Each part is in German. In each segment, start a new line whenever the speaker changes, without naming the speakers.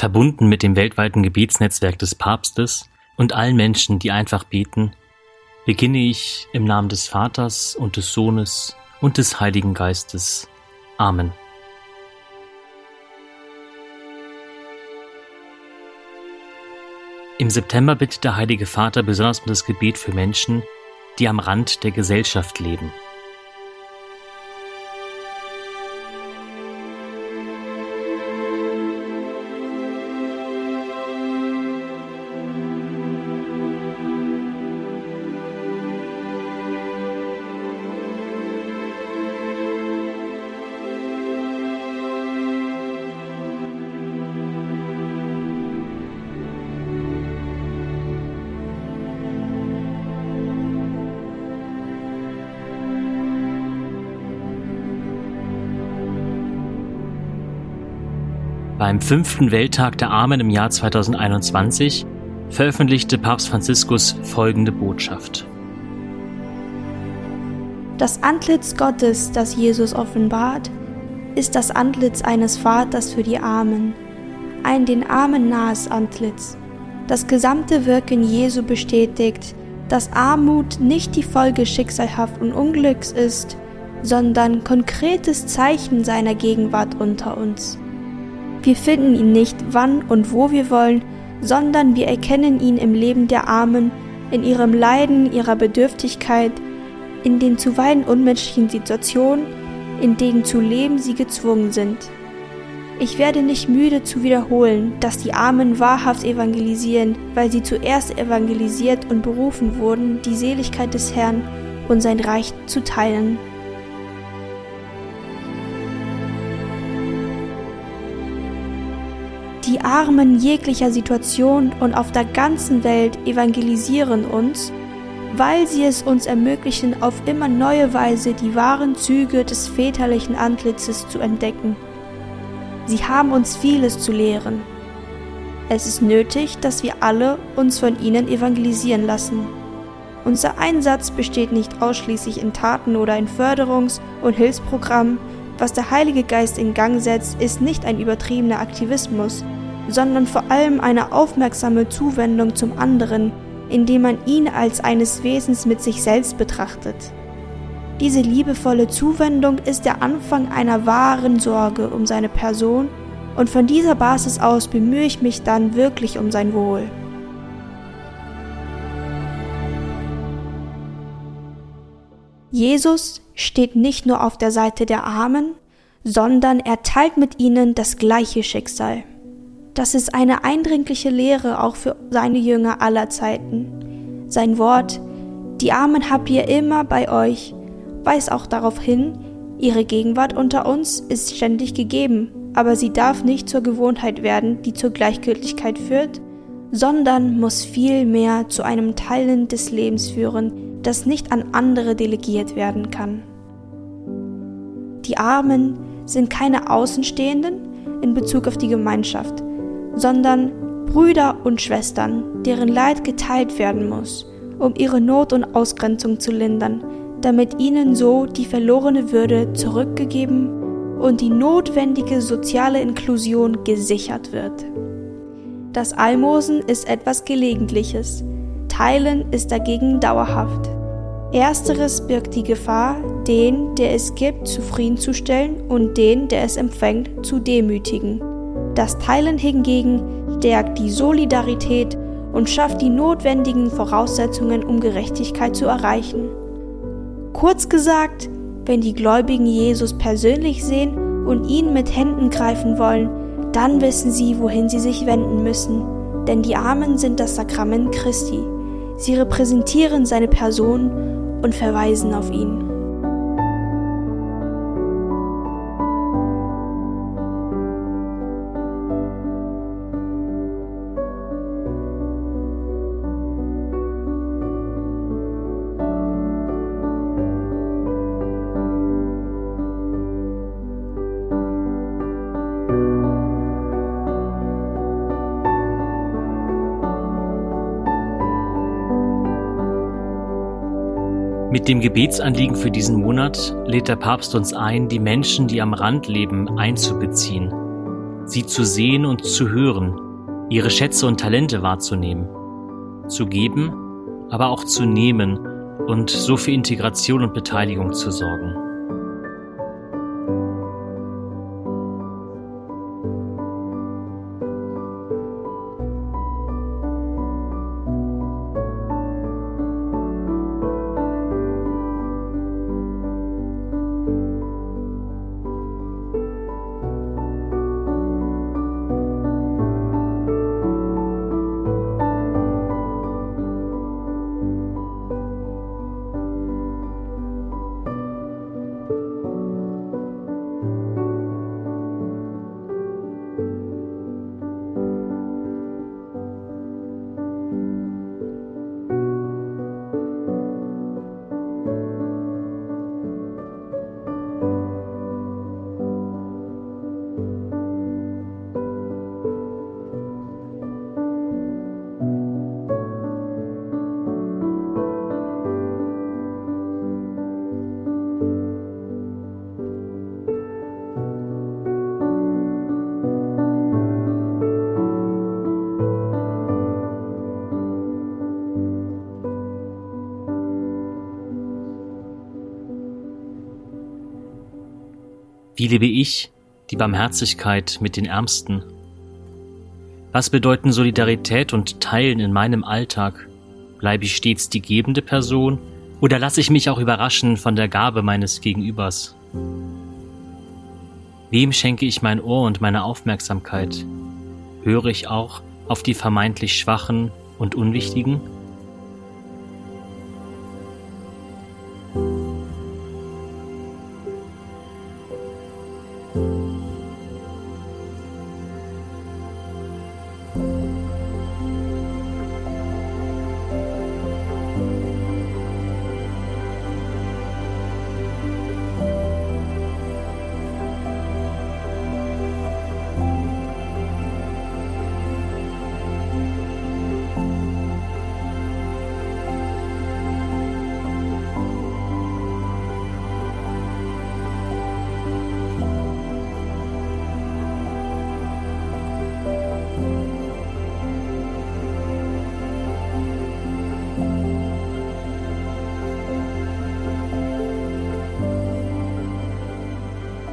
verbunden mit dem weltweiten Gebetsnetzwerk des Papstes und allen Menschen, die einfach beten, beginne ich im Namen des Vaters und des Sohnes und des Heiligen Geistes. Amen. Im September bittet der Heilige Vater besonders um das Gebet für Menschen, die am Rand der Gesellschaft leben. Beim fünften Welttag der Armen im Jahr 2021 veröffentlichte Papst Franziskus folgende Botschaft.
Das Antlitz Gottes, das Jesus offenbart, ist das Antlitz eines Vaters für die Armen, ein den Armen nahes Antlitz. Das gesamte Wirken Jesu bestätigt, dass Armut nicht die Folge schicksalhaften Unglücks ist, sondern konkretes Zeichen seiner Gegenwart unter uns. Wir finden ihn nicht, wann und wo wir wollen, sondern wir erkennen ihn im Leben der Armen, in ihrem Leiden, ihrer Bedürftigkeit, in den zuweilen unmenschlichen Situationen, in denen zu leben sie gezwungen sind. Ich werde nicht müde zu wiederholen, dass die Armen wahrhaft evangelisieren, weil sie zuerst evangelisiert und berufen wurden, die Seligkeit des Herrn und sein Reich zu teilen. Die Armen jeglicher Situation und auf der ganzen Welt evangelisieren uns, weil sie es uns ermöglichen, auf immer neue Weise die wahren Züge des väterlichen Antlitzes zu entdecken. Sie haben uns vieles zu lehren. Es ist nötig, dass wir alle uns von ihnen evangelisieren lassen. Unser Einsatz besteht nicht ausschließlich in Taten oder in Förderungs- und Hilfsprogrammen, was der Heilige Geist in Gang setzt, ist nicht ein übertriebener Aktivismus, sondern vor allem eine aufmerksame Zuwendung zum anderen, indem man ihn als eines Wesens mit sich selbst betrachtet. Diese liebevolle Zuwendung ist der Anfang einer wahren Sorge um seine Person und von dieser Basis aus bemühe ich mich dann wirklich um sein Wohl. Jesus steht nicht nur auf der Seite der Armen, sondern er teilt mit ihnen das gleiche Schicksal. Das ist eine eindringliche Lehre auch für seine Jünger aller Zeiten. Sein Wort, die Armen habt ihr immer bei euch, weist auch darauf hin, ihre Gegenwart unter uns ist ständig gegeben, aber sie darf nicht zur Gewohnheit werden, die zur Gleichgültigkeit führt, sondern muss vielmehr zu einem Teilen des Lebens führen, das nicht an andere delegiert werden kann. Die Armen sind keine Außenstehenden in Bezug auf die Gemeinschaft, sondern Brüder und Schwestern, deren Leid geteilt werden muss, um ihre Not und Ausgrenzung zu lindern, damit ihnen so die verlorene Würde zurückgegeben und die notwendige soziale Inklusion gesichert wird. Das Almosen ist etwas Gelegentliches, Teilen ist dagegen dauerhaft. Ersteres birgt die Gefahr, den, der es gibt, zufriedenzustellen und den, der es empfängt, zu demütigen. Das Teilen hingegen stärkt die Solidarität und schafft die notwendigen Voraussetzungen, um Gerechtigkeit zu erreichen. Kurz gesagt, wenn die Gläubigen Jesus persönlich sehen und ihn mit Händen greifen wollen, dann wissen sie, wohin sie sich wenden müssen, denn die Armen sind das Sakrament Christi. Sie repräsentieren seine Person und verweisen auf ihn.
Mit dem Gebetsanliegen für diesen Monat lädt der Papst uns ein, die Menschen, die am Rand leben, einzubeziehen. sie zu sehen und zu hören, ihre Schätze und Talente wahrzunehmen, zu geben, aber auch zu nehmen und so für Integration und Beteiligung zu sorgen. Wie lebe ich die Barmherzigkeit mit den Ärmsten? Was bedeuten Solidarität und Teilen in meinem Alltag? Bleibe ich stets die gebende Person oder lasse ich mich auch überraschen von der Gabe meines Gegenübers? Wem schenke ich mein Ohr und meine Aufmerksamkeit? Höre ich auch auf die vermeintlich Schwachen und Unwichtigen?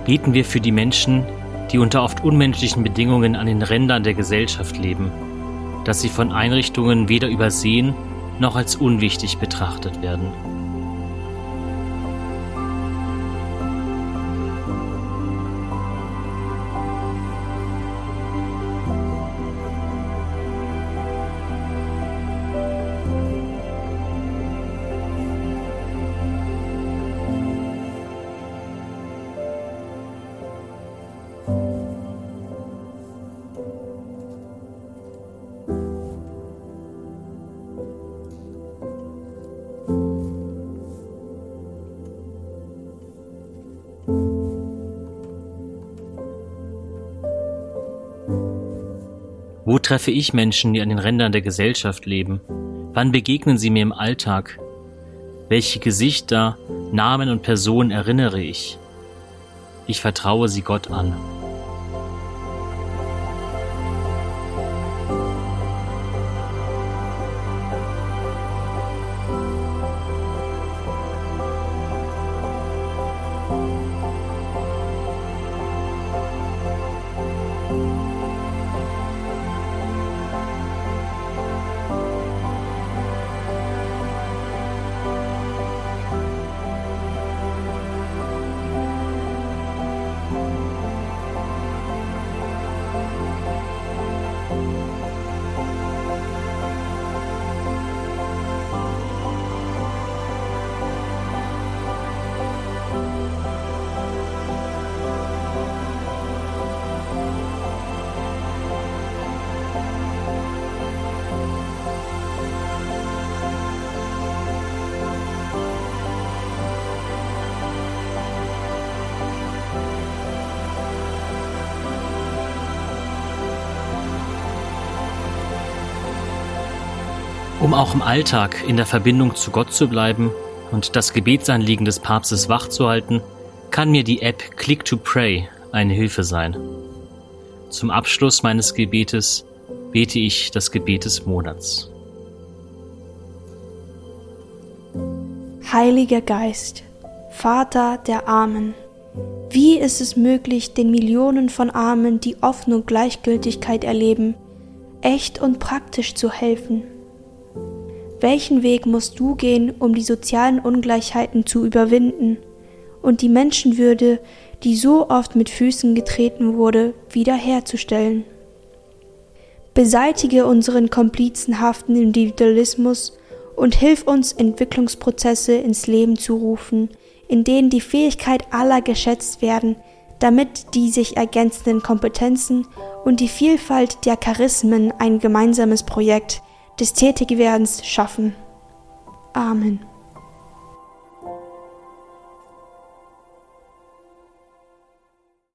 Beten wir für die Menschen, die unter oft unmenschlichen Bedingungen an den Rändern der Gesellschaft leben, dass sie von Einrichtungen weder übersehen noch als unwichtig betrachtet werden. Wo treffe ich Menschen, die an den Rändern der Gesellschaft leben? Wann begegnen sie mir im Alltag? Welche Gesichter, Namen und Personen erinnere ich? Ich vertraue sie Gott an. Um auch im Alltag in der Verbindung zu Gott zu bleiben und das Gebetsanliegen des Papstes wachzuhalten, kann mir die App Click to Pray eine Hilfe sein. Zum Abschluss meines Gebetes bete ich das Gebet des Monats.
Heiliger Geist, Vater der Armen, wie ist es möglich, den Millionen von Armen, die offen und Gleichgültigkeit erleben, echt und praktisch zu helfen? Welchen Weg musst du gehen, um die sozialen Ungleichheiten zu überwinden und die Menschenwürde, die so oft mit Füßen getreten wurde, wiederherzustellen? Beseitige unseren komplizenhaften Individualismus und hilf uns, Entwicklungsprozesse ins Leben zu rufen, in denen die Fähigkeit aller geschätzt werden, damit die sich ergänzenden Kompetenzen und die Vielfalt der Charismen ein gemeinsames Projekt des Tätigwerdens schaffen. Amen.